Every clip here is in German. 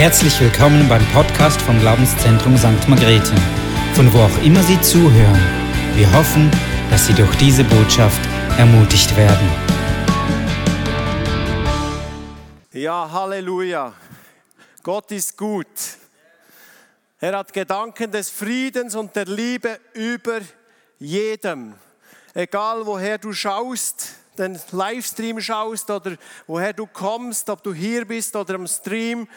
Herzlich willkommen beim Podcast vom Glaubenszentrum St. Margrethe, von wo auch immer Sie zuhören. Wir hoffen, dass Sie durch diese Botschaft ermutigt werden. Ja, Halleluja. Gott ist gut. Er hat Gedanken des Friedens und der Liebe über jedem. Egal woher du schaust, den Livestream schaust oder woher du kommst, ob du hier bist oder am Stream,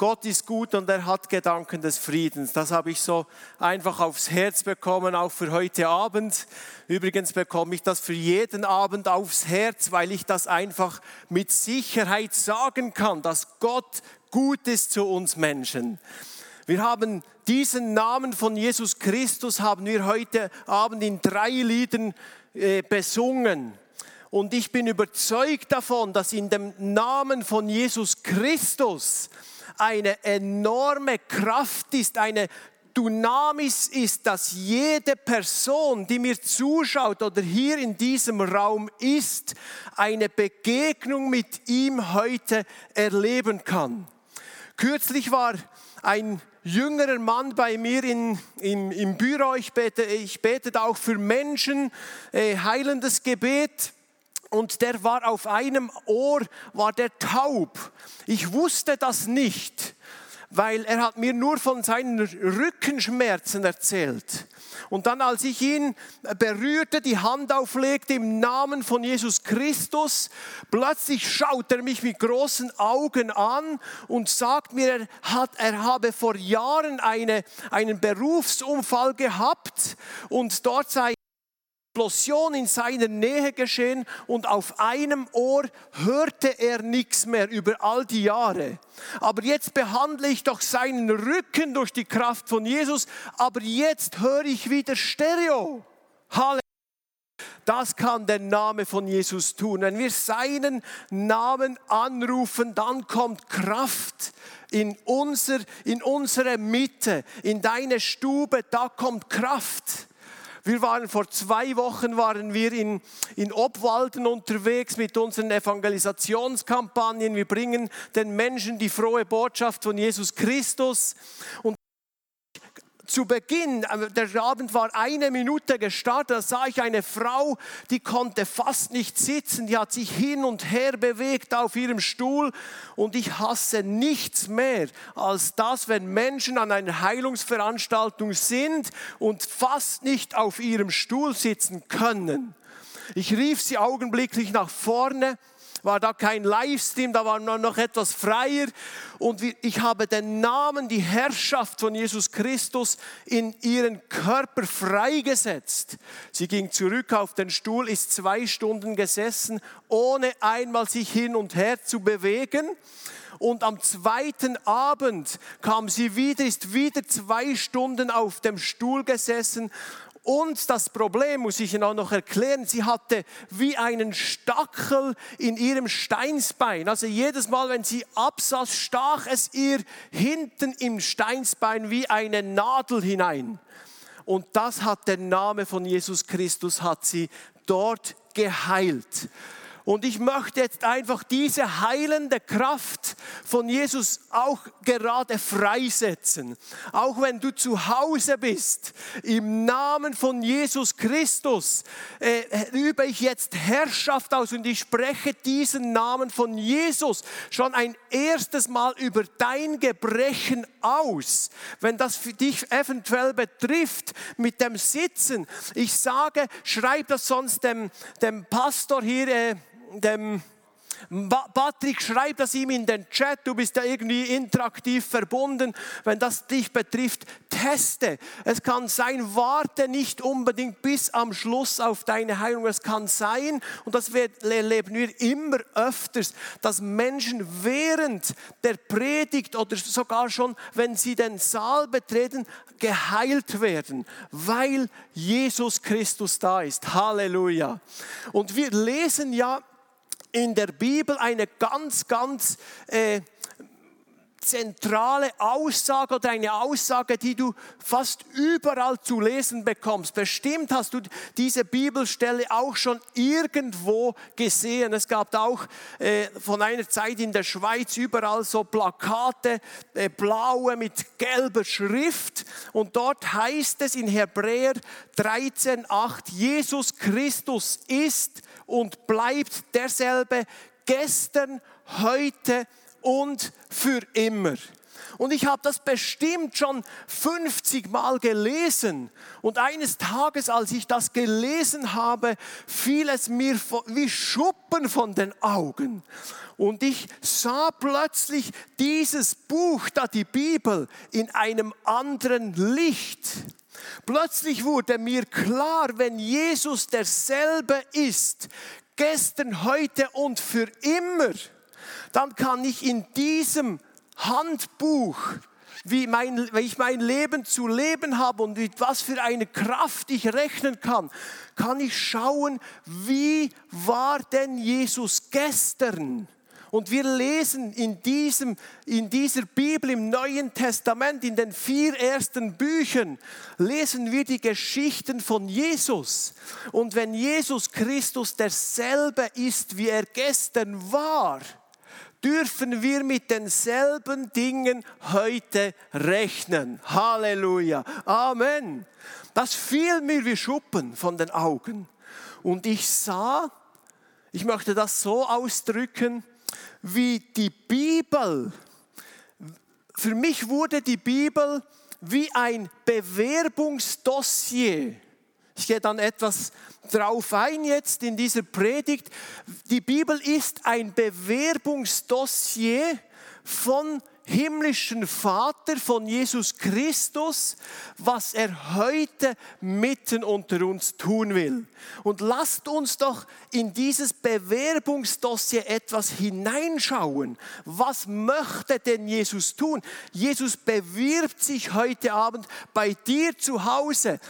Gott ist gut und er hat Gedanken des Friedens. Das habe ich so einfach aufs Herz bekommen, auch für heute Abend. Übrigens bekomme ich das für jeden Abend aufs Herz, weil ich das einfach mit Sicherheit sagen kann, dass Gott gut ist zu uns Menschen. Wir haben diesen Namen von Jesus Christus haben wir heute Abend in drei Liedern äh, besungen. Und ich bin überzeugt davon, dass in dem Namen von Jesus Christus eine enorme Kraft ist, eine Dynamis ist, dass jede Person, die mir zuschaut oder hier in diesem Raum ist, eine Begegnung mit ihm heute erleben kann. Kürzlich war ein jüngerer Mann bei mir in, im, im Büro, ich bete, ich bete auch für Menschen, äh, heilendes Gebet und der war auf einem Ohr, war der taub. Ich wusste das nicht, weil er hat mir nur von seinen Rückenschmerzen erzählt. Und dann, als ich ihn berührte, die Hand auflegte im Namen von Jesus Christus, plötzlich schaut er mich mit großen Augen an und sagt mir, er, hat, er habe vor Jahren eine, einen Berufsunfall gehabt und dort sei Explosion in seiner Nähe geschehen und auf einem Ohr hörte er nichts mehr über all die Jahre. Aber jetzt behandle ich doch seinen Rücken durch die Kraft von Jesus, aber jetzt höre ich wieder Stereo. Halleluja. Das kann der Name von Jesus tun. Wenn wir seinen Namen anrufen, dann kommt Kraft in, unser, in unsere Mitte, in deine Stube, da kommt Kraft. Wir waren vor zwei Wochen waren wir in, in Obwalden unterwegs mit unseren Evangelisationskampagnen. Wir bringen den Menschen die frohe Botschaft von Jesus Christus. Und zu Beginn, äh, der Abend war eine Minute gestartet, da sah ich eine Frau, die konnte fast nicht sitzen, die hat sich hin und her bewegt auf ihrem Stuhl und ich hasse nichts mehr als das, wenn Menschen an einer Heilungsveranstaltung sind und fast nicht auf ihrem Stuhl sitzen können. Ich rief sie augenblicklich nach vorne war da kein Livestream, da war noch etwas freier. Und ich habe den Namen, die Herrschaft von Jesus Christus in ihren Körper freigesetzt. Sie ging zurück auf den Stuhl, ist zwei Stunden gesessen, ohne einmal sich hin und her zu bewegen. Und am zweiten Abend kam sie wieder, ist wieder zwei Stunden auf dem Stuhl gesessen und das Problem muss ich Ihnen auch noch erklären, sie hatte wie einen Stachel in ihrem Steinsbein. Also jedes Mal, wenn sie absaß, stach es ihr hinten im Steinsbein wie eine Nadel hinein. Und das hat der Name von Jesus Christus, hat sie dort geheilt. Und ich möchte jetzt einfach diese heilende Kraft von Jesus auch gerade freisetzen. Auch wenn du zu Hause bist, im Namen von Jesus Christus äh, übe ich jetzt Herrschaft aus und ich spreche diesen Namen von Jesus schon ein erstes Mal über dein Gebrechen aus. Wenn das für dich eventuell betrifft mit dem Sitzen, ich sage, schreib das sonst dem, dem Pastor hier. Äh, dem Patrick, schreib das ihm in den Chat, du bist ja irgendwie interaktiv verbunden. Wenn das dich betrifft, teste. Es kann sein, warte nicht unbedingt bis am Schluss auf deine Heilung. Es kann sein, und das erleben wir immer öfters, dass Menschen während der Predigt oder sogar schon, wenn sie den Saal betreten, geheilt werden, weil Jesus Christus da ist. Halleluja. Und wir lesen ja in der Bibel eine ganz, ganz äh, zentrale Aussage oder eine Aussage, die du fast überall zu lesen bekommst. Bestimmt hast du diese Bibelstelle auch schon irgendwo gesehen. Es gab auch äh, von einer Zeit in der Schweiz überall so Plakate, äh, blaue mit gelber Schrift. Und dort heißt es in Hebräer 13,8, Jesus Christus ist und bleibt derselbe gestern, heute und für immer. Und ich habe das bestimmt schon 50 Mal gelesen. Und eines Tages, als ich das gelesen habe, fiel es mir wie Schuppen von den Augen. Und ich sah plötzlich dieses Buch, da die Bibel, in einem anderen Licht. Plötzlich wurde mir klar, wenn Jesus derselbe ist, gestern, heute und für immer, dann kann ich in diesem Handbuch, wie, mein, wie ich mein Leben zu leben habe und mit was für eine Kraft ich rechnen kann, kann ich schauen, wie war denn Jesus gestern? Und wir lesen in, diesem, in dieser Bibel im Neuen Testament, in den vier ersten Büchern, lesen wir die Geschichten von Jesus. Und wenn Jesus Christus derselbe ist, wie er gestern war, dürfen wir mit denselben Dingen heute rechnen. Halleluja. Amen. Das fiel mir wie Schuppen von den Augen. Und ich sah, ich möchte das so ausdrücken, wie die Bibel, für mich wurde die Bibel wie ein Bewerbungsdossier. Ich gehe dann etwas drauf ein jetzt in dieser Predigt. Die Bibel ist ein Bewerbungsdossier von himmlischen Vater, von Jesus Christus, was er heute mitten unter uns tun will. Und lasst uns doch in dieses Bewerbungsdossier etwas hineinschauen. Was möchte denn Jesus tun? Jesus bewirbt sich heute Abend bei dir zu Hause,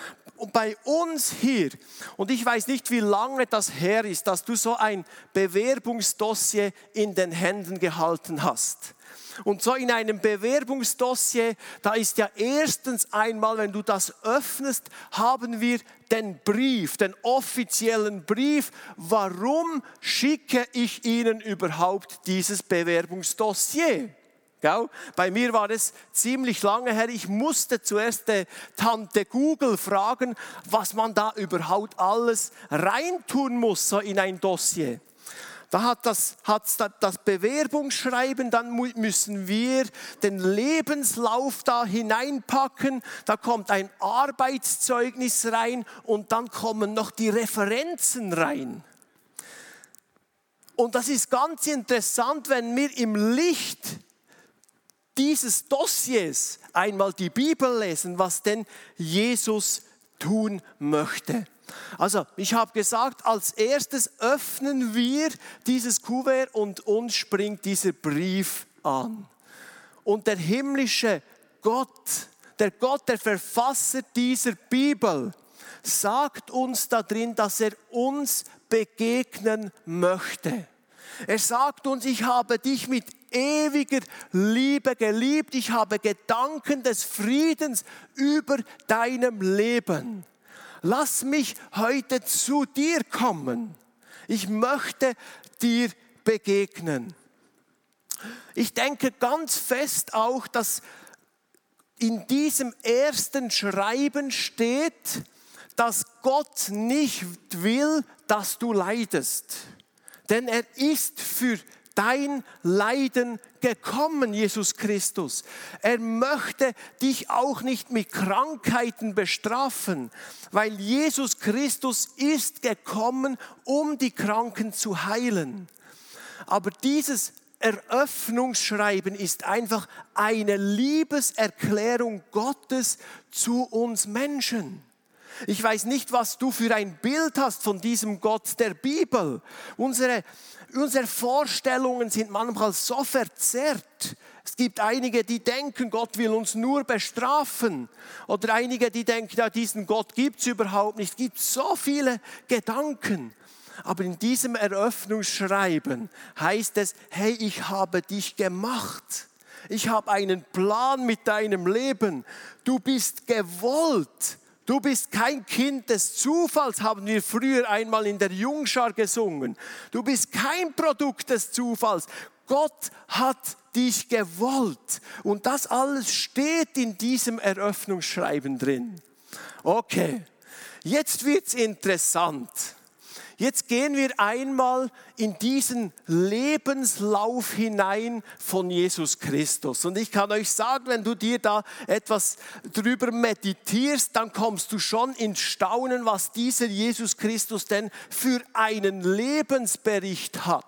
bei uns hier, und ich weiß nicht, wie lange das her ist, dass du so ein Bewerbungsdossier in den Händen gehalten hast. Und so in einem Bewerbungsdossier, da ist ja erstens einmal, wenn du das öffnest, haben wir den Brief, den offiziellen Brief. Warum schicke ich Ihnen überhaupt dieses Bewerbungsdossier? Bei mir war es ziemlich lange her. Ich musste zuerst äh, Tante Google fragen, was man da überhaupt alles reintun muss so in ein Dossier. Da hat das, hat das Bewerbungsschreiben, dann müssen wir den Lebenslauf da hineinpacken, da kommt ein Arbeitszeugnis rein und dann kommen noch die Referenzen rein. Und das ist ganz interessant, wenn wir im Licht dieses Dossiers einmal die Bibel lesen, was denn Jesus tun möchte. Also, ich habe gesagt, als erstes öffnen wir dieses Kuvert und uns springt dieser Brief an. Und der himmlische Gott, der Gott, der Verfasser dieser Bibel, sagt uns da drin, dass er uns begegnen möchte. Er sagt uns, ich habe dich mit ewiger Liebe geliebt. Ich habe Gedanken des Friedens über deinem Leben. Lass mich heute zu dir kommen. Ich möchte dir begegnen. Ich denke ganz fest auch, dass in diesem ersten Schreiben steht, dass Gott nicht will, dass du leidest. Denn er ist für dein Leiden gekommen, Jesus Christus. Er möchte dich auch nicht mit Krankheiten bestrafen, weil Jesus Christus ist gekommen, um die Kranken zu heilen. Aber dieses Eröffnungsschreiben ist einfach eine Liebeserklärung Gottes zu uns Menschen. Ich weiß nicht, was du für ein Bild hast von diesem Gott der Bibel. Unsere unsere Vorstellungen sind manchmal so verzerrt. Es gibt einige, die denken, Gott will uns nur bestrafen. Oder einige, die denken, ja, diesen Gott gibt es überhaupt nicht. Es gibt so viele Gedanken. Aber in diesem Eröffnungsschreiben heißt es, hey, ich habe dich gemacht. Ich habe einen Plan mit deinem Leben. Du bist gewollt. Du bist kein Kind des Zufalls, haben wir früher einmal in der Jungschar gesungen. Du bist kein Produkt des Zufalls. Gott hat dich gewollt. Und das alles steht in diesem Eröffnungsschreiben drin. Okay, jetzt wird's interessant. Jetzt gehen wir einmal in diesen Lebenslauf hinein von Jesus Christus. Und ich kann euch sagen, wenn du dir da etwas drüber meditierst, dann kommst du schon ins Staunen, was dieser Jesus Christus denn für einen Lebensbericht hat.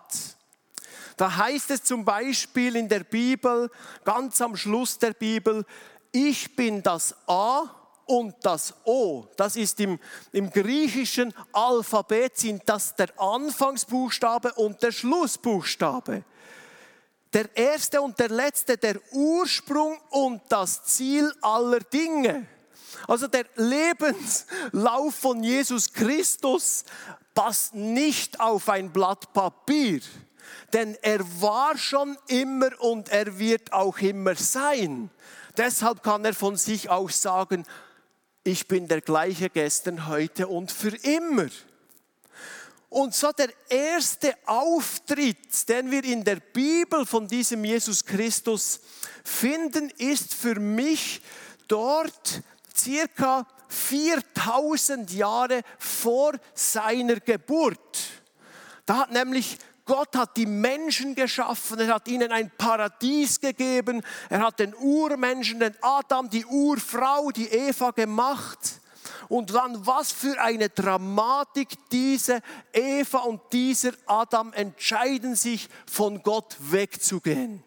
Da heißt es zum Beispiel in der Bibel, ganz am Schluss der Bibel, ich bin das A und das O, das ist im, im griechischen Alphabet, sind das der Anfangsbuchstabe und der Schlussbuchstabe. Der erste und der letzte, der Ursprung und das Ziel aller Dinge. Also der Lebenslauf von Jesus Christus passt nicht auf ein Blatt Papier, denn er war schon immer und er wird auch immer sein. Deshalb kann er von sich auch sagen, ich bin der gleiche gestern, heute und für immer. Und so der erste Auftritt, den wir in der Bibel von diesem Jesus Christus finden, ist für mich dort circa 4000 Jahre vor seiner Geburt. Da hat nämlich Gott hat die Menschen geschaffen, er hat ihnen ein Paradies gegeben, er hat den Urmenschen, den Adam, die Urfrau, die Eva gemacht. Und dann, was für eine Dramatik, diese Eva und dieser Adam entscheiden sich, von Gott wegzugehen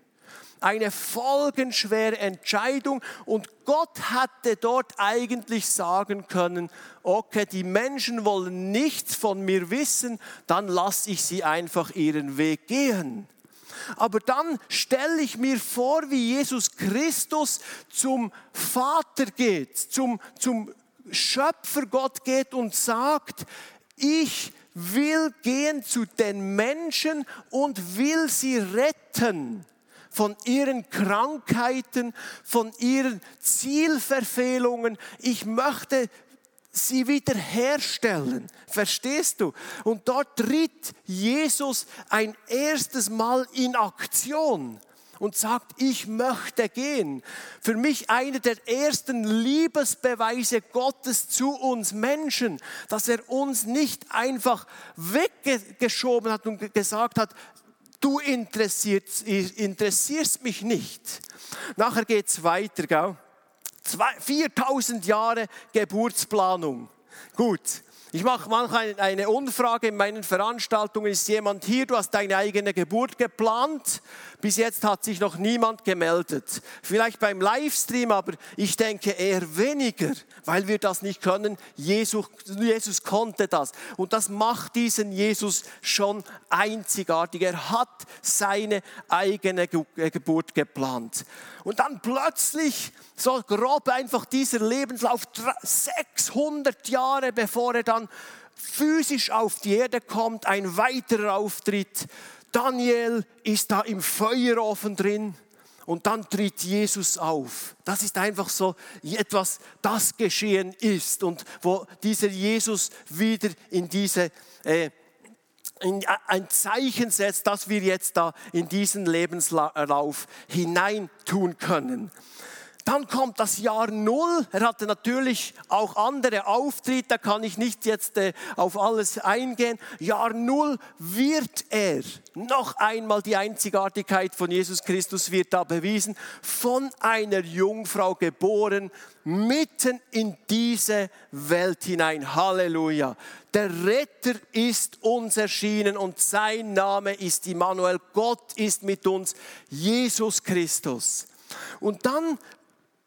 eine folgenschwere Entscheidung und Gott hatte dort eigentlich sagen können, okay, die Menschen wollen nichts von mir wissen, dann lasse ich sie einfach ihren Weg gehen. Aber dann stelle ich mir vor, wie Jesus Christus zum Vater geht, zum, zum Schöpfer Gott geht und sagt, ich will gehen zu den Menschen und will sie retten von ihren Krankheiten, von ihren Zielverfehlungen. Ich möchte sie wiederherstellen. Verstehst du? Und dort tritt Jesus ein erstes Mal in Aktion und sagt, ich möchte gehen. Für mich einer der ersten Liebesbeweise Gottes zu uns Menschen, dass er uns nicht einfach weggeschoben hat und gesagt hat, du interessierst, interessierst mich nicht. Nachher geht es weiter, gell? 4000 Jahre Geburtsplanung. Gut, ich mache manchmal eine Umfrage in meinen Veranstaltungen. Ist jemand hier? Du hast deine eigene Geburt geplant. Bis jetzt hat sich noch niemand gemeldet. Vielleicht beim Livestream, aber ich denke eher weniger, weil wir das nicht können. Jesus, Jesus konnte das. Und das macht diesen Jesus schon einzigartig. Er hat seine eigene Geburt geplant. Und dann plötzlich, so grob einfach dieser Lebenslauf, 600 Jahre bevor er dann physisch auf die Erde kommt, ein weiterer Auftritt. Daniel ist da im Feuerofen drin und dann tritt Jesus auf. Das ist einfach so etwas, das geschehen ist und wo dieser Jesus wieder in diese äh, ein Zeichen setzt, dass wir jetzt da in diesen Lebenslauf hineintun können. Dann kommt das Jahr Null. Er hatte natürlich auch andere Auftritte, da kann ich nicht jetzt äh, auf alles eingehen. Jahr Null wird er, noch einmal die Einzigartigkeit von Jesus Christus wird da bewiesen, von einer Jungfrau geboren, mitten in diese Welt hinein. Halleluja. Der Retter ist uns erschienen und sein Name ist Immanuel. Gott ist mit uns, Jesus Christus. Und dann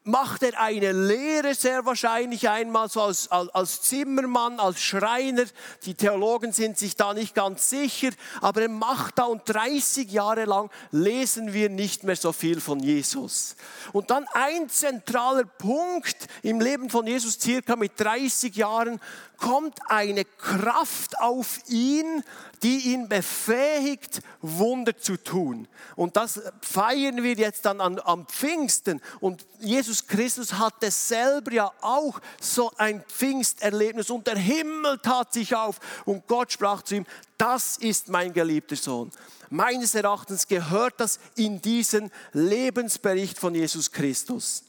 macht er eine Lehre sehr wahrscheinlich einmal so als, als, Zimmermann, als Schreiner. Die Theologen sind sich da nicht ganz sicher, aber er macht da und 30 Jahre lang lesen wir nicht mehr so viel von Jesus. Und dann ein zentraler Punkt im Leben von Jesus, circa mit 30 Jahren, kommt eine Kraft auf ihn, die ihn befähigt, Wunder zu tun. Und das feiern wir jetzt dann an, am Pfingsten. Und Jesus Christus hatte selber ja auch so ein Pfingsterlebnis und der Himmel tat sich auf und Gott sprach zu ihm, das ist mein geliebter Sohn. Meines Erachtens gehört das in diesen Lebensbericht von Jesus Christus.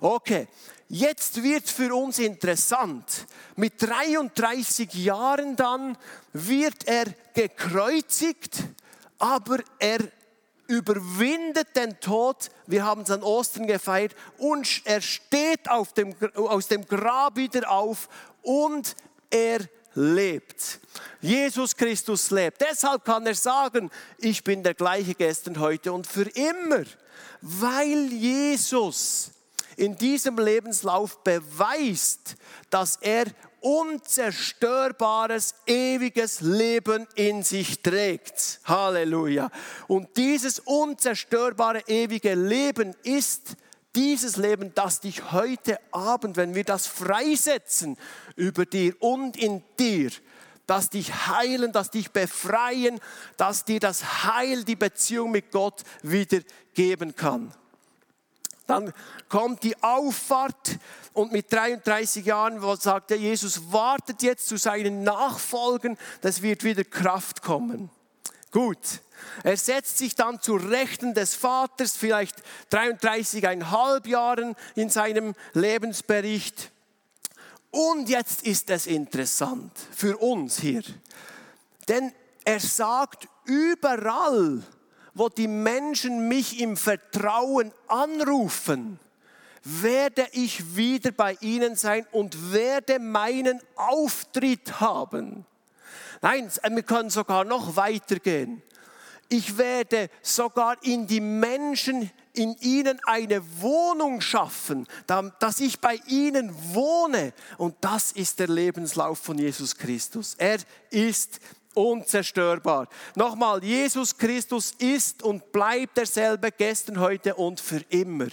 Okay, Jetzt wird für uns interessant. Mit 33 Jahren dann wird er gekreuzigt, aber er überwindet den Tod. Wir haben es an Ostern gefeiert und er steht dem, aus dem Grab wieder auf und er lebt. Jesus Christus lebt. Deshalb kann er sagen, ich bin der gleiche gestern, heute und für immer, weil Jesus in diesem Lebenslauf beweist, dass er unzerstörbares, ewiges Leben in sich trägt. Halleluja. Und dieses unzerstörbare, ewige Leben ist dieses Leben, das dich heute Abend, wenn wir das freisetzen über dir und in dir, das dich heilen, das dich befreien, das dir das Heil, die Beziehung mit Gott wieder geben kann. Dann kommt die Auffahrt und mit 33 Jahren sagt der Jesus, wartet jetzt zu seinen Nachfolgen, das wird wieder Kraft kommen. Gut, er setzt sich dann zu Rechten des Vaters, vielleicht 33,5 Jahren in seinem Lebensbericht. Und jetzt ist es interessant für uns hier, denn er sagt überall, wo die Menschen mich im Vertrauen anrufen, werde ich wieder bei ihnen sein und werde meinen Auftritt haben. Nein, wir können sogar noch weitergehen. Ich werde sogar in die Menschen, in ihnen eine Wohnung schaffen, dass ich bei ihnen wohne. Und das ist der Lebenslauf von Jesus Christus. Er ist unzerstörbar. Nochmal, Jesus Christus ist und bleibt derselbe gestern, heute und für immer.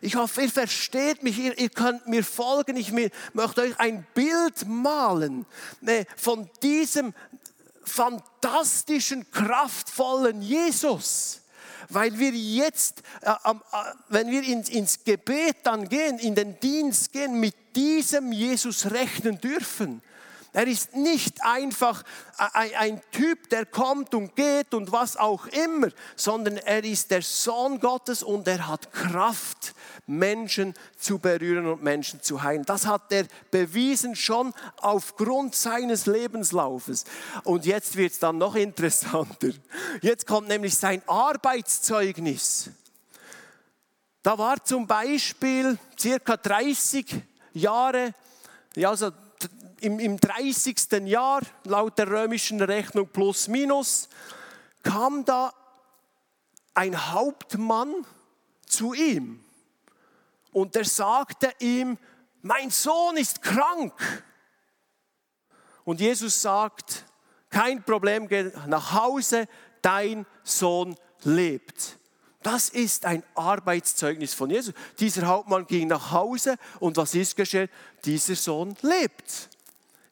Ich hoffe, ihr versteht mich, ihr, ihr könnt mir folgen. Ich möchte euch ein Bild malen ne, von diesem fantastischen, kraftvollen Jesus. Weil wir jetzt, äh, äh, wenn wir ins Gebet dann gehen, in den Dienst gehen, mit diesem Jesus rechnen dürfen. Er ist nicht einfach ein Typ, der kommt und geht und was auch immer, sondern er ist der Sohn Gottes und er hat Kraft, Menschen zu berühren und Menschen zu heilen. Das hat er bewiesen schon aufgrund seines Lebenslaufes. Und jetzt wird es dann noch interessanter. Jetzt kommt nämlich sein Arbeitszeugnis. Da war zum Beispiel circa 30 Jahre, ja, also im, im 30. Jahr, laut der römischen Rechnung plus minus, kam da ein Hauptmann zu ihm und er sagte ihm, mein Sohn ist krank. Und Jesus sagt, kein Problem, geh nach Hause, dein Sohn lebt. Das ist ein Arbeitszeugnis von Jesus. Dieser Hauptmann ging nach Hause und was ist geschehen? Dieser Sohn lebt.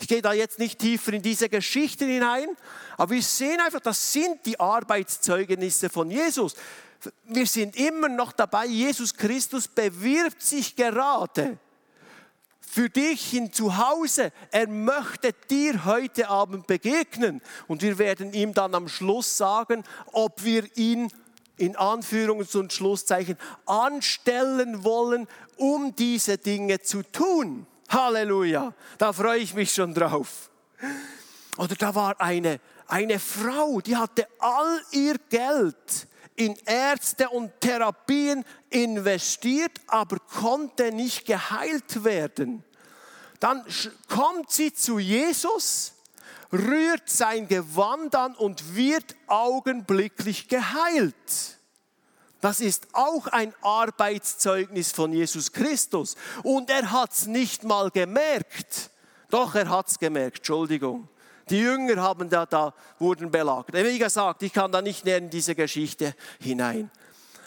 Ich gehe da jetzt nicht tiefer in diese Geschichten hinein, aber wir sehen einfach, das sind die Arbeitszeugnisse von Jesus. Wir sind immer noch dabei, Jesus Christus bewirbt sich gerade für dich zu Hause. Er möchte dir heute Abend begegnen und wir werden ihm dann am Schluss sagen, ob wir ihn in Anführungs- und Schlusszeichen anstellen wollen, um diese Dinge zu tun. Halleluja, da freue ich mich schon drauf. Oder da war eine, eine Frau, die hatte all ihr Geld in Ärzte und Therapien investiert, aber konnte nicht geheilt werden. Dann kommt sie zu Jesus, rührt sein Gewand an und wird augenblicklich geheilt. Das ist auch ein Arbeitszeugnis von Jesus Christus. Und er hat es nicht mal gemerkt. Doch, er hat es gemerkt, Entschuldigung. Die Jünger haben da, da, wurden belagert. Wie gesagt, ich kann da nicht näher in diese Geschichte hinein.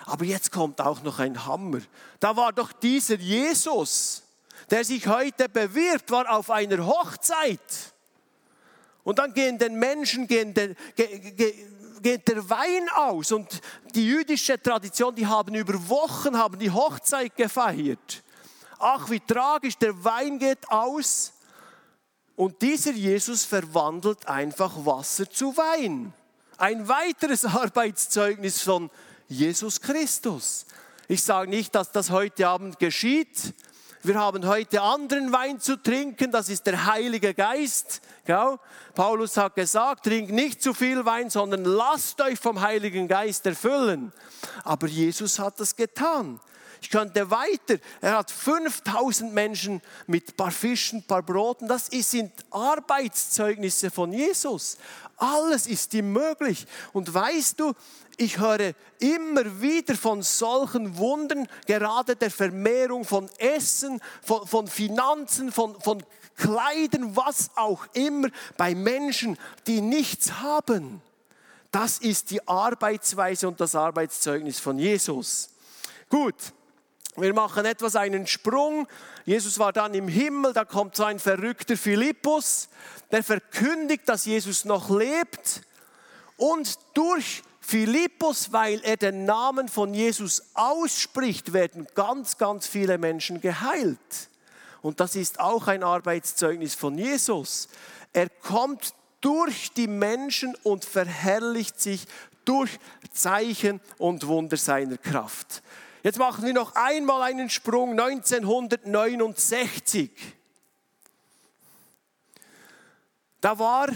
Aber jetzt kommt auch noch ein Hammer. Da war doch dieser Jesus, der sich heute bewirbt, war auf einer Hochzeit. Und dann gehen den Menschen, gehen den, ge, ge, geht der Wein aus. Und die jüdische Tradition, die haben über Wochen haben die Hochzeit gefeiert. Ach, wie tragisch, der Wein geht aus. Und dieser Jesus verwandelt einfach Wasser zu Wein. Ein weiteres Arbeitszeugnis von Jesus Christus. Ich sage nicht, dass das heute Abend geschieht. Wir haben heute anderen Wein zu trinken, das ist der Heilige Geist. Paulus hat gesagt, trinkt nicht zu viel Wein, sondern lasst euch vom Heiligen Geist erfüllen. Aber Jesus hat das getan. Ich könnte weiter. Er hat 5000 Menschen mit ein paar Fischen, ein paar Broten. Das sind Arbeitszeugnisse von Jesus. Alles ist ihm möglich. Und weißt du, ich höre immer wieder von solchen Wundern, gerade der Vermehrung von Essen, von, von Finanzen, von, von Kleidern, was auch immer, bei Menschen, die nichts haben. Das ist die Arbeitsweise und das Arbeitszeugnis von Jesus. Gut, wir machen etwas einen Sprung. Jesus war dann im Himmel, da kommt so ein verrückter Philippus, der verkündigt, dass Jesus noch lebt. Und durch Philippus, weil er den Namen von Jesus ausspricht, werden ganz, ganz viele Menschen geheilt. Und das ist auch ein Arbeitszeugnis von Jesus. Er kommt durch die Menschen und verherrlicht sich durch Zeichen und Wunder seiner Kraft. Jetzt machen wir noch einmal einen Sprung 1969. Da war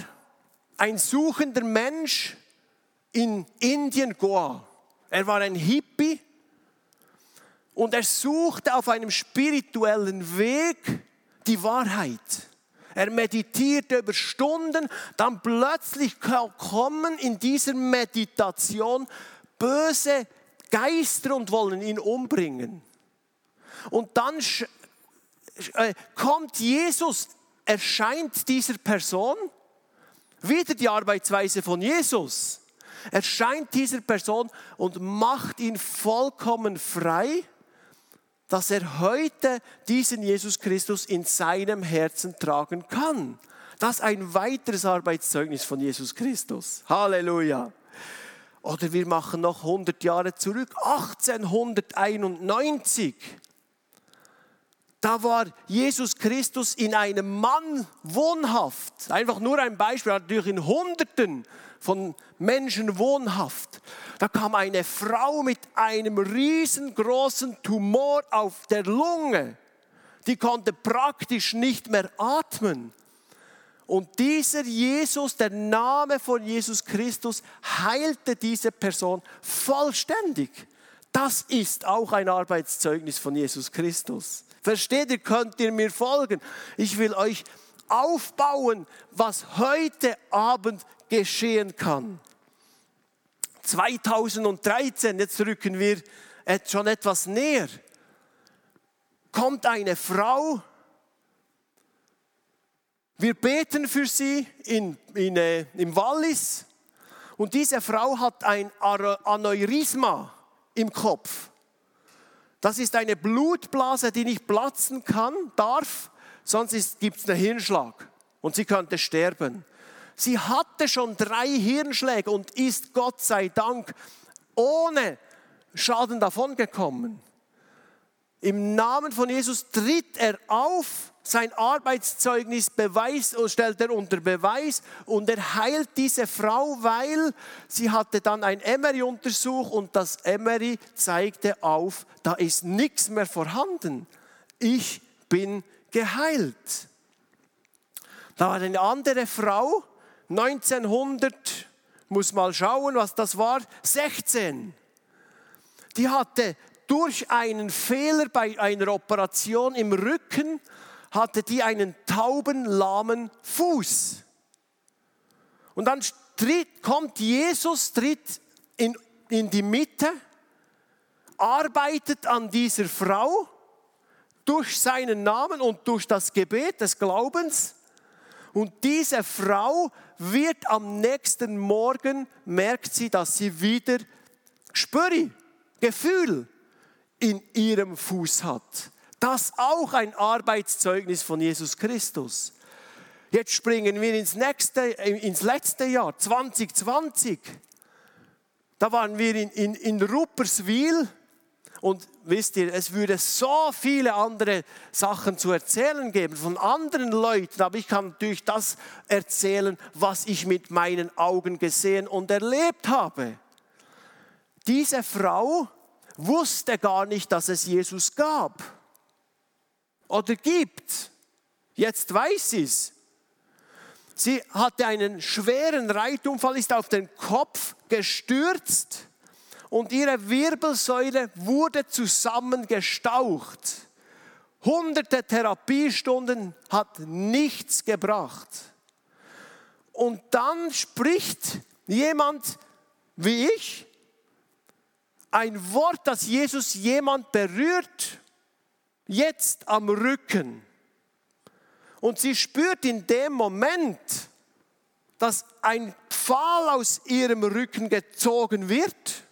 ein suchender Mensch in Indien, Goa. Er war ein Hippie und er suchte auf einem spirituellen Weg die Wahrheit. Er meditierte über Stunden, dann plötzlich kommen in dieser Meditation böse Geister und wollen ihn umbringen. Und dann äh, kommt Jesus, erscheint dieser Person, wieder die Arbeitsweise von Jesus erscheint dieser Person und macht ihn vollkommen frei, dass er heute diesen Jesus Christus in seinem Herzen tragen kann. Das ist ein weiteres Arbeitszeugnis von Jesus Christus. Halleluja. Oder wir machen noch 100 Jahre zurück, 1891. Da war Jesus Christus in einem Mann wohnhaft. Einfach nur ein Beispiel, natürlich in Hunderten von Menschen wohnhaft. Da kam eine Frau mit einem riesengroßen Tumor auf der Lunge. Die konnte praktisch nicht mehr atmen. Und dieser Jesus, der Name von Jesus Christus, heilte diese Person vollständig. Das ist auch ein Arbeitszeugnis von Jesus Christus. Versteht ihr, könnt ihr mir folgen? Ich will euch aufbauen, was heute Abend geschehen kann. 2013, jetzt rücken wir schon etwas näher, kommt eine Frau, wir beten für sie in, in, äh, im Wallis und diese Frau hat ein Aneurysma im Kopf. Das ist eine Blutblase, die nicht platzen kann, darf, sonst gibt es einen Hirnschlag und sie könnte sterben. Sie hatte schon drei Hirnschläge und ist Gott sei Dank ohne Schaden davongekommen. Im Namen von Jesus tritt er auf, sein Arbeitszeugnis beweist stellt er unter Beweis und er heilt diese Frau, weil sie hatte dann ein Emery untersucht und das Emery zeigte auf, da ist nichts mehr vorhanden. Ich bin geheilt. Da war eine andere Frau, 1900, muss mal schauen, was das war, 16. Die hatte durch einen Fehler bei einer Operation im Rücken, hatte die einen tauben, lahmen Fuß. Und dann tritt, kommt Jesus, tritt in, in die Mitte arbeitet an dieser Frau durch seinen Namen und durch das Gebet des Glaubens. Und diese Frau wird am nächsten Morgen, merkt sie, dass sie wieder Spüri, Gefühl in ihrem Fuß hat. Das auch ein Arbeitszeugnis von Jesus Christus. Jetzt springen wir ins, nächste, ins letzte Jahr, 2020. Da waren wir in, in, in Rupperswil und wisst ihr, es würde so viele andere Sachen zu erzählen geben von anderen Leuten, aber ich kann natürlich das erzählen, was ich mit meinen Augen gesehen und erlebt habe. Diese Frau wusste gar nicht, dass es Jesus gab oder gibt. Jetzt weiß sie es. Sie hatte einen schweren Reitunfall, ist auf den Kopf gestürzt und ihre Wirbelsäule wurde zusammengestaucht. Hunderte Therapiestunden hat nichts gebracht. Und dann spricht jemand wie ich ein Wort, das Jesus jemand berührt, jetzt am Rücken. Und sie spürt in dem Moment, dass ein Pfahl aus ihrem Rücken gezogen wird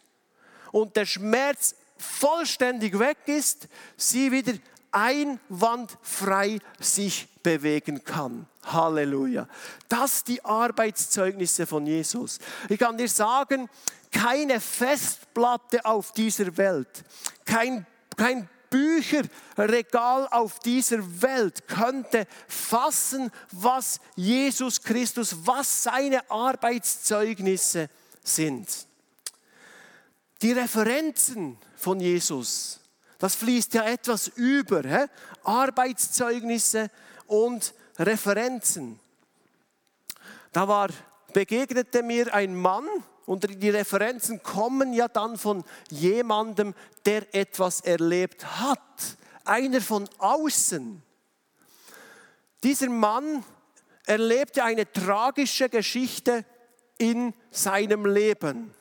und der Schmerz vollständig weg ist, sie wieder einwandfrei sich bewegen kann. Halleluja. Das die Arbeitszeugnisse von Jesus. Ich kann dir sagen, keine Festplatte auf dieser Welt, kein, kein Bücherregal auf dieser Welt könnte fassen, was Jesus Christus, was seine Arbeitszeugnisse sind. Die Referenzen von Jesus, das fließt ja etwas über. He? Arbeitszeugnisse und Referenzen. Da war, begegnete mir ein Mann, und die Referenzen kommen ja dann von jemandem, der etwas erlebt hat. Einer von außen. Dieser Mann erlebte eine tragische Geschichte in seinem Leben.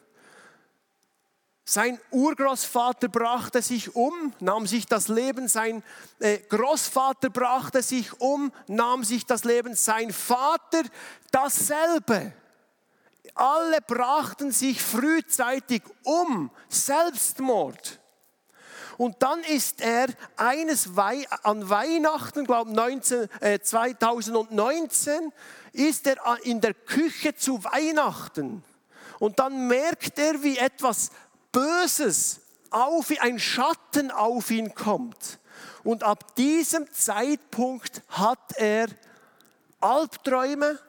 Sein Urgroßvater brachte sich um, nahm sich das Leben. Sein äh, Großvater brachte sich um, nahm sich das Leben. Sein Vater dasselbe. Alle brachten sich frühzeitig um, Selbstmord. Und dann ist er eines Wei an Weihnachten, glaube äh, 2019, ist er in der Küche zu Weihnachten. Und dann merkt er, wie etwas Böses auf ein Schatten auf ihn kommt. Und ab diesem Zeitpunkt hat er Albträume,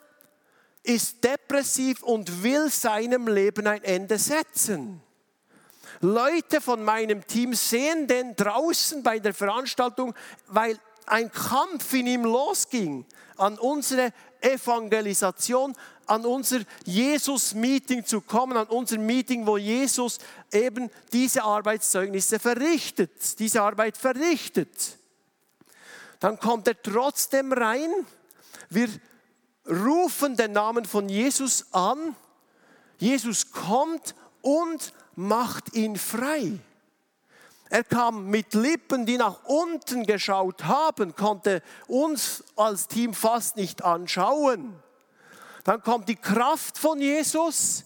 ist depressiv und will seinem Leben ein Ende setzen. Leute von meinem Team sehen den draußen bei der Veranstaltung, weil ein Kampf in ihm losging an unsere Evangelisation, an unser Jesus-Meeting zu kommen, an unser Meeting, wo Jesus eben diese Arbeitszeugnisse verrichtet, diese Arbeit verrichtet. Dann kommt er trotzdem rein. Wir rufen den Namen von Jesus an. Jesus kommt und macht ihn frei. Er kam mit Lippen, die nach unten geschaut haben, konnte uns als Team fast nicht anschauen. Dann kommt die Kraft von Jesus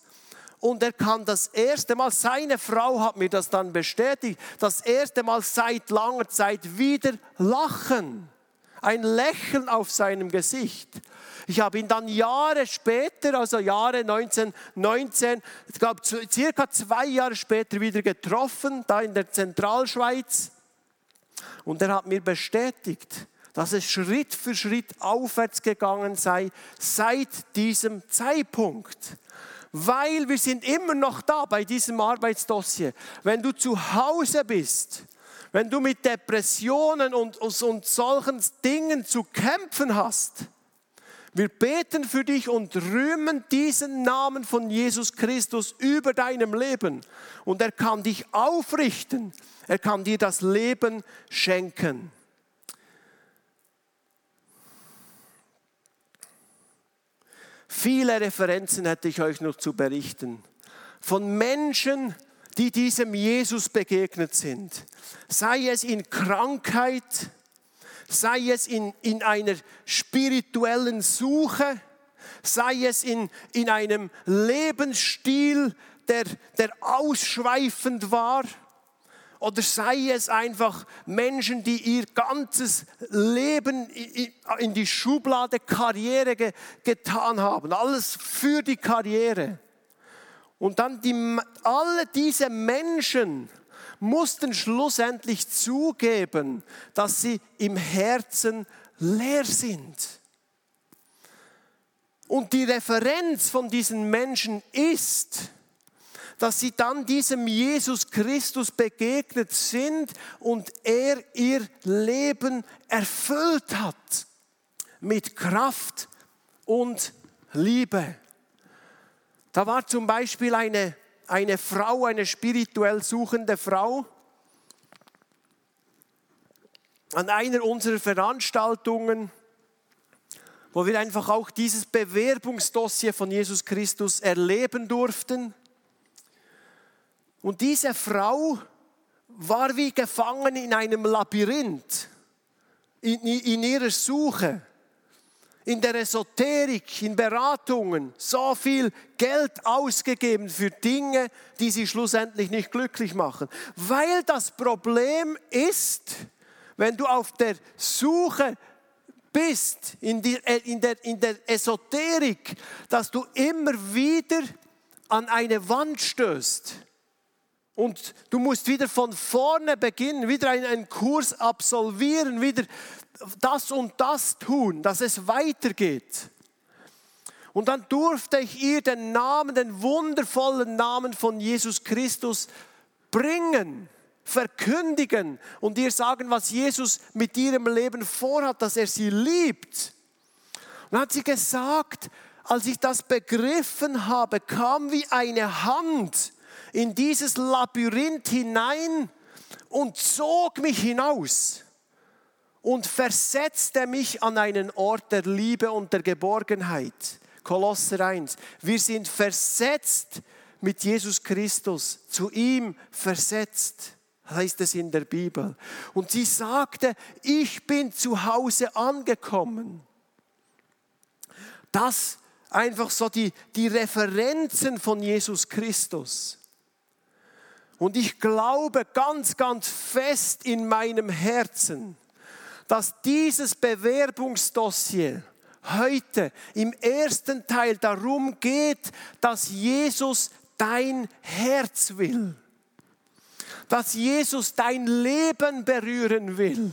und er kann das erste Mal, seine Frau hat mir das dann bestätigt, das erste Mal seit langer Zeit wieder lachen. Ein Lächeln auf seinem Gesicht. Ich habe ihn dann Jahre später, also Jahre 1919, ich glaube circa zwei Jahre später wieder getroffen, da in der Zentralschweiz. Und er hat mir bestätigt, dass es Schritt für Schritt aufwärts gegangen sei seit diesem Zeitpunkt. Weil wir sind immer noch da bei diesem Arbeitsdossier. Wenn du zu Hause bist, wenn du mit Depressionen und, und solchen Dingen zu kämpfen hast, wir beten für dich und rühmen diesen Namen von Jesus Christus über deinem Leben. Und er kann dich aufrichten. Er kann dir das Leben schenken. Viele Referenzen hätte ich euch noch zu berichten. Von Menschen, die diesem Jesus begegnet sind. Sei es in Krankheit, sei es in, in einer spirituellen Suche, sei es in, in einem Lebensstil, der, der ausschweifend war, oder sei es einfach Menschen, die ihr ganzes Leben in die Schublade Karriere getan haben, alles für die Karriere. Und dann die, alle diese Menschen mussten schlussendlich zugeben, dass sie im Herzen leer sind. Und die Referenz von diesen Menschen ist, dass sie dann diesem Jesus Christus begegnet sind und er ihr Leben erfüllt hat mit Kraft und Liebe. Da war zum Beispiel eine, eine Frau, eine spirituell suchende Frau, an einer unserer Veranstaltungen, wo wir einfach auch dieses Bewerbungsdossier von Jesus Christus erleben durften. Und diese Frau war wie gefangen in einem Labyrinth, in, in ihrer Suche, in der Esoterik, in Beratungen, so viel Geld ausgegeben für Dinge, die sie schlussendlich nicht glücklich machen. Weil das Problem ist, wenn du auf der Suche bist, in, die, äh, in, der, in der Esoterik, dass du immer wieder an eine Wand stößt und du musst wieder von vorne beginnen, wieder einen, Kurs absolvieren, wieder das und das tun, dass es weitergeht. Und dann durfte ich ihr den Namen, den wundervollen Namen von Jesus Christus bringen, verkündigen und ihr sagen, was Jesus mit ihrem Leben vorhat, dass er sie liebt. Und dann hat sie gesagt, als ich das begriffen habe, kam wie eine Hand in dieses Labyrinth hinein und zog mich hinaus und versetzte mich an einen Ort der Liebe und der Geborgenheit. Kolosser 1. Wir sind versetzt mit Jesus Christus, zu ihm versetzt, heißt es in der Bibel. Und sie sagte, ich bin zu Hause angekommen. Das einfach so die, die Referenzen von Jesus Christus. Und ich glaube ganz, ganz fest in meinem Herzen, dass dieses Bewerbungsdossier heute im ersten Teil darum geht, dass Jesus dein Herz will, dass Jesus dein Leben berühren will,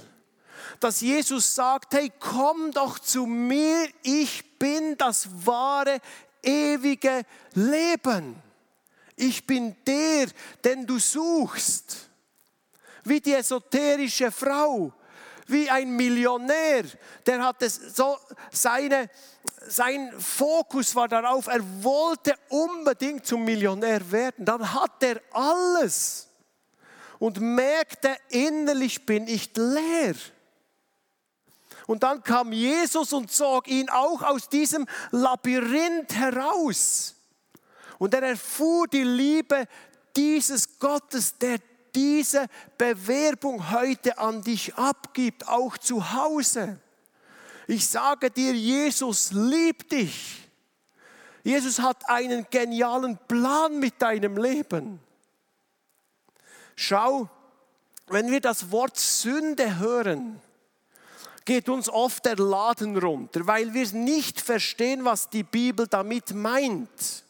dass Jesus sagt, hey, komm doch zu mir, ich bin das wahre, ewige Leben. Ich bin der, den du suchst. Wie die esoterische Frau, wie ein Millionär, der hatte so seine, sein Fokus war darauf, er wollte unbedingt zum Millionär werden. Dann hat er alles und merkte, innerlich bin ich leer. Und dann kam Jesus und zog ihn auch aus diesem Labyrinth heraus. Und er erfuhr die Liebe dieses Gottes, der diese Bewerbung heute an dich abgibt, auch zu Hause. Ich sage dir, Jesus liebt dich. Jesus hat einen genialen Plan mit deinem Leben. Schau, wenn wir das Wort Sünde hören, geht uns oft der Laden runter, weil wir nicht verstehen, was die Bibel damit meint.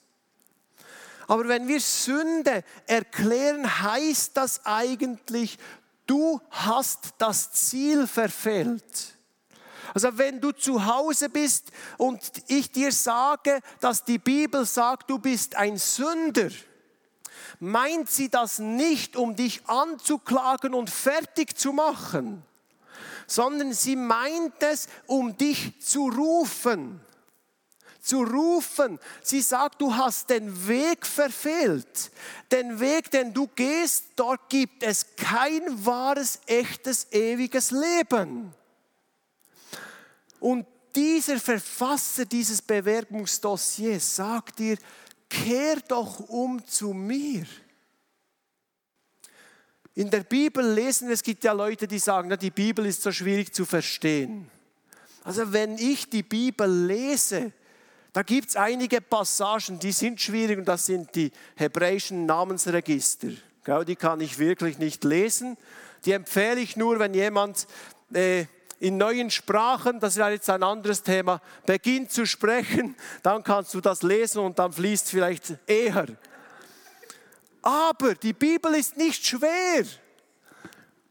Aber wenn wir Sünde erklären, heißt das eigentlich, du hast das Ziel verfehlt. Also wenn du zu Hause bist und ich dir sage, dass die Bibel sagt, du bist ein Sünder, meint sie das nicht, um dich anzuklagen und fertig zu machen, sondern sie meint es, um dich zu rufen zu rufen. Sie sagt, du hast den Weg verfehlt. Den Weg, den du gehst, dort gibt es kein wahres, echtes, ewiges Leben. Und dieser Verfasser dieses Bewerbungsdossiers sagt dir, kehr doch um zu mir. in der Bibel lesen, es gibt ja Leute, die sagen, die Bibel ist so schwierig zu verstehen. Also wenn ich die Bibel lese, da gibt es einige Passagen, die sind schwierig und das sind die hebräischen Namensregister. Die kann ich wirklich nicht lesen. Die empfehle ich nur, wenn jemand äh, in neuen Sprachen, das ist jetzt ein anderes Thema, beginnt zu sprechen, dann kannst du das lesen und dann fließt vielleicht eher. Aber die Bibel ist nicht schwer.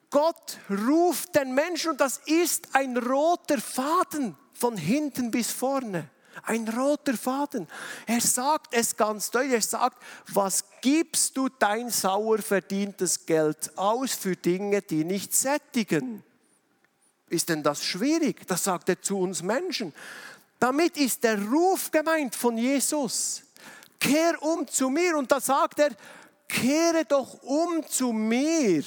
Gott ruft den Menschen und das ist ein roter Faden von hinten bis vorne. Ein roter Faden. Er sagt es ganz deutlich. Er sagt, was gibst du dein sauer verdientes Geld aus für Dinge, die nicht sättigen? Ist denn das schwierig? Das sagt er zu uns Menschen. Damit ist der Ruf gemeint von Jesus. Kehr um zu mir. Und da sagt er, kehre doch um zu mir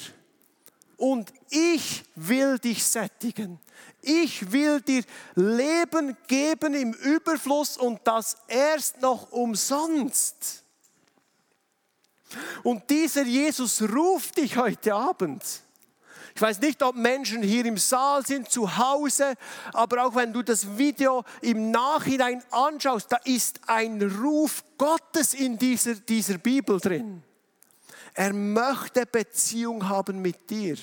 und ich will dich sättigen. Ich will dir Leben geben im Überfluss und das erst noch umsonst. Und dieser Jesus ruft dich heute Abend. Ich weiß nicht, ob Menschen hier im Saal sind, zu Hause, aber auch wenn du das Video im Nachhinein anschaust, da ist ein Ruf Gottes in dieser, dieser Bibel drin. Er möchte Beziehung haben mit dir.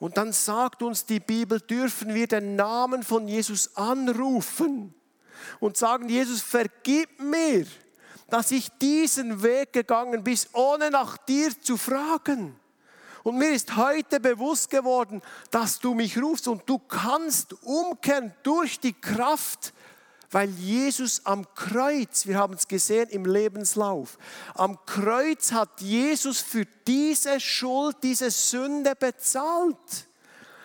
Und dann sagt uns die Bibel, dürfen wir den Namen von Jesus anrufen und sagen, Jesus, vergib mir, dass ich diesen Weg gegangen bin, ohne nach dir zu fragen. Und mir ist heute bewusst geworden, dass du mich rufst und du kannst umkehren durch die Kraft, weil Jesus am Kreuz, wir haben es gesehen im Lebenslauf, am Kreuz hat Jesus für diese Schuld, diese Sünde bezahlt,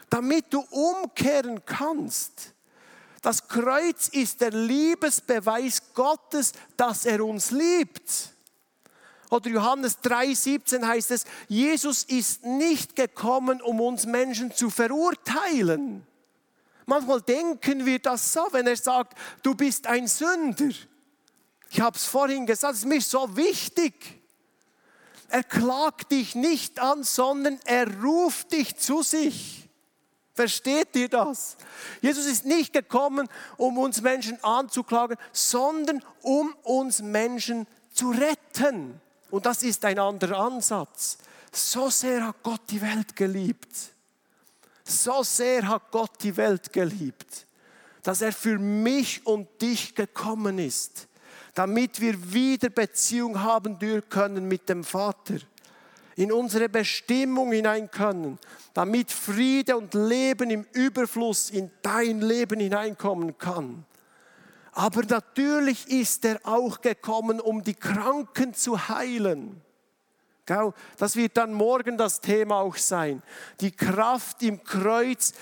damit du umkehren kannst. Das Kreuz ist der Liebesbeweis Gottes, dass er uns liebt. Oder Johannes 3:17 heißt es, Jesus ist nicht gekommen, um uns Menschen zu verurteilen. Manchmal denken wir das so, wenn er sagt, du bist ein Sünder. Ich habe es vorhin gesagt, es ist mir so wichtig. Er klagt dich nicht an, sondern er ruft dich zu sich. Versteht ihr das? Jesus ist nicht gekommen, um uns Menschen anzuklagen, sondern um uns Menschen zu retten. Und das ist ein anderer Ansatz. So sehr hat Gott die Welt geliebt. So sehr hat Gott die Welt geliebt, dass er für mich und dich gekommen ist, damit wir wieder Beziehung haben können mit dem Vater, in unsere Bestimmung hinein können, damit Friede und Leben im Überfluss in dein Leben hineinkommen kann. Aber natürlich ist er auch gekommen, um die Kranken zu heilen. Das wird dann morgen das Thema auch sein. Die Kraft im Kreuz,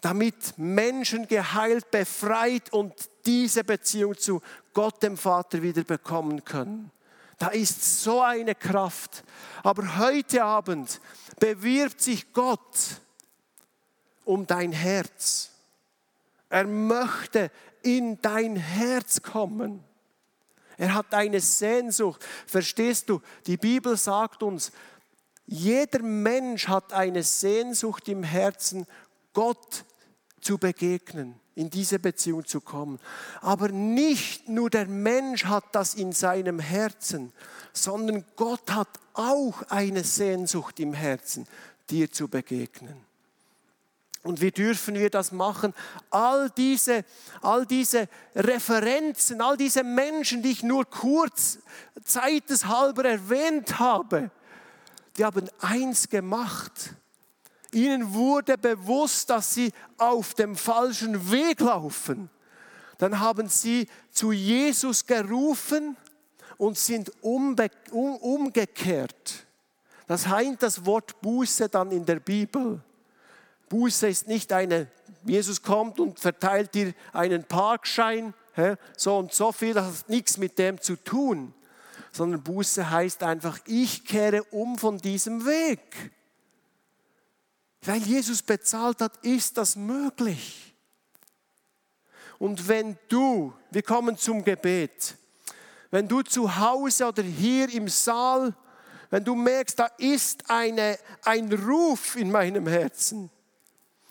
damit Menschen geheilt, befreit und diese Beziehung zu Gott dem Vater wieder bekommen können. Da ist so eine Kraft. Aber heute Abend bewirbt sich Gott um dein Herz. Er möchte in dein Herz kommen. Er hat eine Sehnsucht. Verstehst du? Die Bibel sagt uns, jeder Mensch hat eine Sehnsucht im Herzen, Gott zu begegnen, in diese Beziehung zu kommen. Aber nicht nur der Mensch hat das in seinem Herzen, sondern Gott hat auch eine Sehnsucht im Herzen, dir zu begegnen. Und wie dürfen wir das machen? All diese, all diese Referenzen, all diese Menschen, die ich nur kurz zeiteshalber erwähnt habe, die haben eins gemacht. Ihnen wurde bewusst, dass sie auf dem falschen Weg laufen. Dann haben sie zu Jesus gerufen und sind umbe umgekehrt. Das heißt das Wort Buße dann in der Bibel. Buße ist nicht eine, Jesus kommt und verteilt dir einen Parkschein, so und so viel, das hat nichts mit dem zu tun, sondern Buße heißt einfach, ich kehre um von diesem Weg. Weil Jesus bezahlt hat, ist das möglich. Und wenn du, wir kommen zum Gebet, wenn du zu Hause oder hier im Saal wenn du merkst, da ist eine, ein Ruf in meinem Herzen.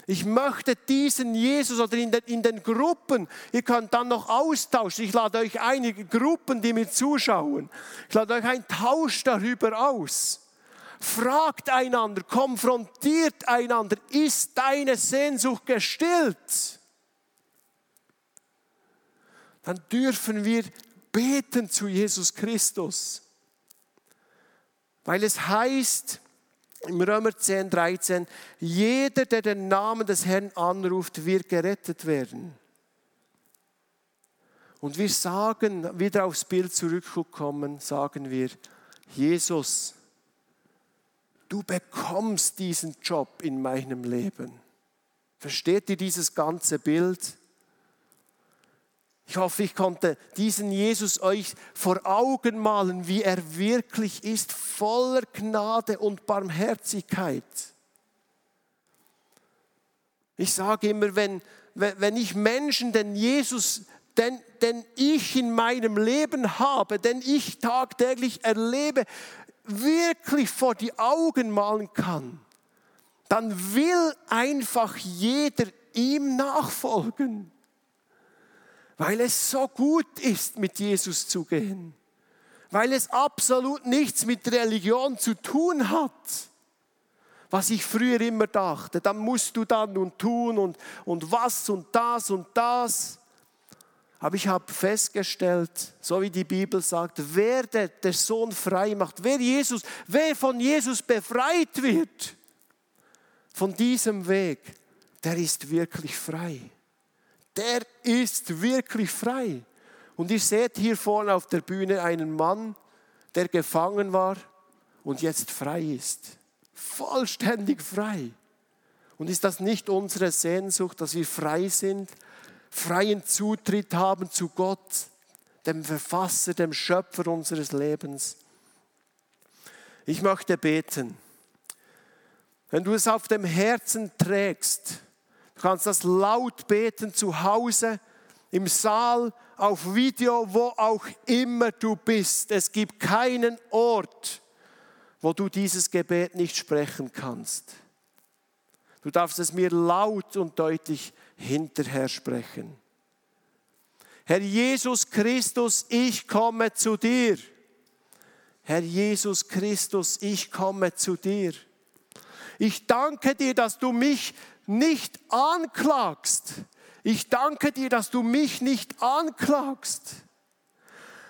Ich möchte diesen Jesus oder in den, in den Gruppen, ihr könnt dann noch austauschen. Ich lade euch einige Gruppen, die mir zuschauen. Ich lade euch einen Tausch darüber aus. Fragt einander, konfrontiert einander. Ist deine Sehnsucht gestillt? Dann dürfen wir beten zu Jesus Christus. Weil es heißt im Römer 10, 13, jeder, der den Namen des Herrn anruft, wird gerettet werden. Und wir sagen, wieder aufs Bild zurückkommen, sagen wir, Jesus, du bekommst diesen Job in meinem Leben. Versteht ihr dieses ganze Bild? Ich hoffe, ich konnte diesen Jesus euch vor Augen malen, wie er wirklich ist, voller Gnade und Barmherzigkeit. Ich sage immer, wenn, wenn ich Menschen den Jesus, den, den ich in meinem Leben habe, den ich tagtäglich erlebe, wirklich vor die Augen malen kann, dann will einfach jeder ihm nachfolgen weil es so gut ist, mit Jesus zu gehen, weil es absolut nichts mit Religion zu tun hat. Was ich früher immer dachte, dann musst du dann und tun und, und was und das und das. Aber ich habe festgestellt, so wie die Bibel sagt, wer der, der Sohn frei macht, wer Jesus, wer von Jesus befreit wird, von diesem Weg, der ist wirklich frei der ist wirklich frei. Und ihr seht hier vorne auf der Bühne einen Mann, der gefangen war und jetzt frei ist. Vollständig frei. Und ist das nicht unsere Sehnsucht, dass wir frei sind, freien Zutritt haben zu Gott, dem Verfasser, dem Schöpfer unseres Lebens? Ich möchte beten. Wenn du es auf dem Herzen trägst, Du kannst das laut beten zu Hause, im Saal, auf Video, wo auch immer du bist. Es gibt keinen Ort, wo du dieses Gebet nicht sprechen kannst. Du darfst es mir laut und deutlich hinterher sprechen. Herr Jesus Christus, ich komme zu dir. Herr Jesus Christus, ich komme zu dir. Ich danke dir, dass du mich nicht anklagst. Ich danke dir, dass du mich nicht anklagst,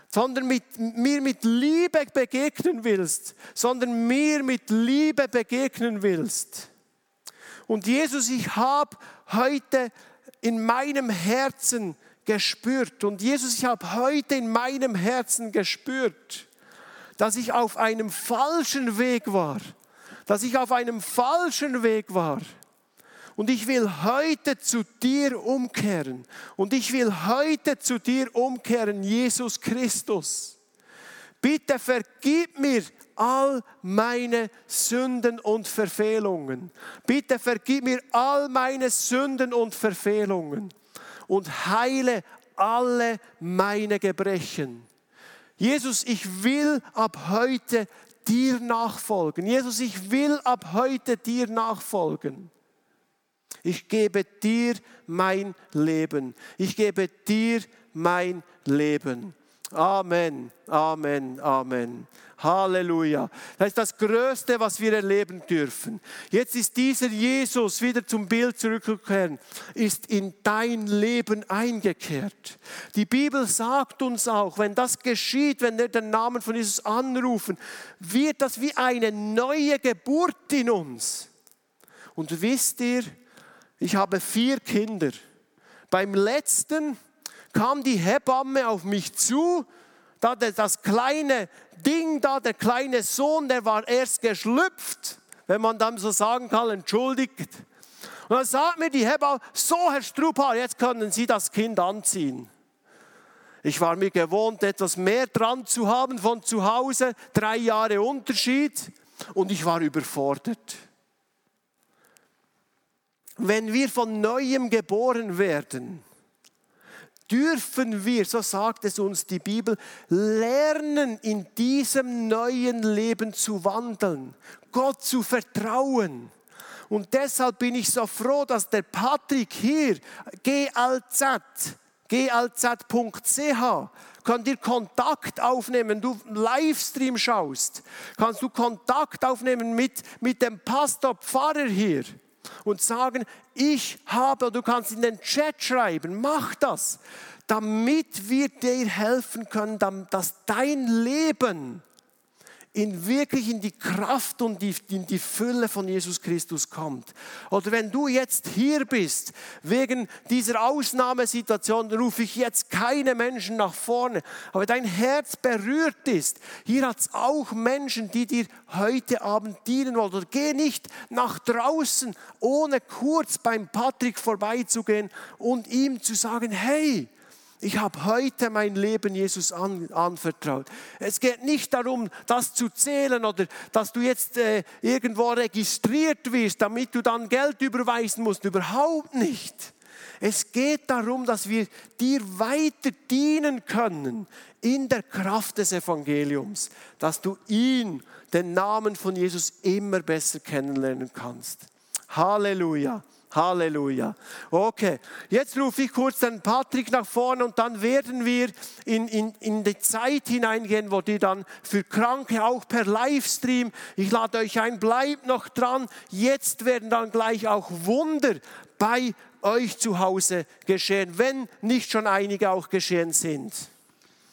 sondern mit, mir mit Liebe begegnen willst, sondern mir mit Liebe begegnen willst. Und Jesus, ich habe heute in meinem Herzen gespürt und Jesus, ich habe heute in meinem Herzen gespürt, dass ich auf einem falschen Weg war, dass ich auf einem falschen Weg war und ich will heute zu dir umkehren. Und ich will heute zu dir umkehren, Jesus Christus. Bitte vergib mir all meine Sünden und Verfehlungen. Bitte vergib mir all meine Sünden und Verfehlungen und heile alle meine Gebrechen. Jesus, ich will ab heute dir nachfolgen. Jesus, ich will ab heute dir nachfolgen. Ich gebe dir mein Leben. Ich gebe dir mein Leben. Amen, Amen, Amen. Halleluja. Das ist das Größte, was wir erleben dürfen. Jetzt ist dieser Jesus wieder zum Bild zurückgekehren, ist in dein Leben eingekehrt. Die Bibel sagt uns auch, wenn das geschieht, wenn wir den Namen von Jesus anrufen, wird das wie eine neue Geburt in uns. Und wisst ihr, ich habe vier Kinder. Beim letzten kam die Hebamme auf mich zu, da das kleine Ding da, der kleine Sohn, der war erst geschlüpft, wenn man dann so sagen kann, entschuldigt. Und dann sagt mir die Hebamme, so Herr Strupar, jetzt können Sie das Kind anziehen. Ich war mir gewohnt, etwas mehr dran zu haben von zu Hause, drei Jahre Unterschied und ich war überfordert wenn wir von neuem geboren werden, dürfen wir, so sagt es uns die Bibel, lernen, in diesem neuen Leben zu wandeln, Gott zu vertrauen. Und deshalb bin ich so froh, dass der Patrick hier, GLZ, glz.ch, kann dir Kontakt aufnehmen, du Livestream schaust, kannst du Kontakt aufnehmen mit, mit dem Pastor Pfarrer hier und sagen, ich habe, du kannst in den Chat schreiben, mach das, damit wir dir helfen können, dass dein Leben in wirklich in die Kraft und die, in die Fülle von Jesus Christus kommt. Oder wenn du jetzt hier bist, wegen dieser Ausnahmesituation rufe ich jetzt keine Menschen nach vorne, aber dein Herz berührt ist. Hier hat es auch Menschen, die dir heute Abend dienen wollen. Oder geh nicht nach draußen, ohne kurz beim Patrick vorbeizugehen und ihm zu sagen, hey, ich habe heute mein Leben Jesus an, anvertraut. Es geht nicht darum, das zu zählen oder dass du jetzt äh, irgendwo registriert wirst, damit du dann Geld überweisen musst. Überhaupt nicht. Es geht darum, dass wir dir weiter dienen können in der Kraft des Evangeliums, dass du ihn, den Namen von Jesus, immer besser kennenlernen kannst. Halleluja. Halleluja. Okay, jetzt rufe ich kurz den Patrick nach vorne und dann werden wir in, in, in die Zeit hineingehen, wo die dann für Kranke auch per Livestream, ich lade euch ein, bleibt noch dran. Jetzt werden dann gleich auch Wunder bei euch zu Hause geschehen, wenn nicht schon einige auch geschehen sind.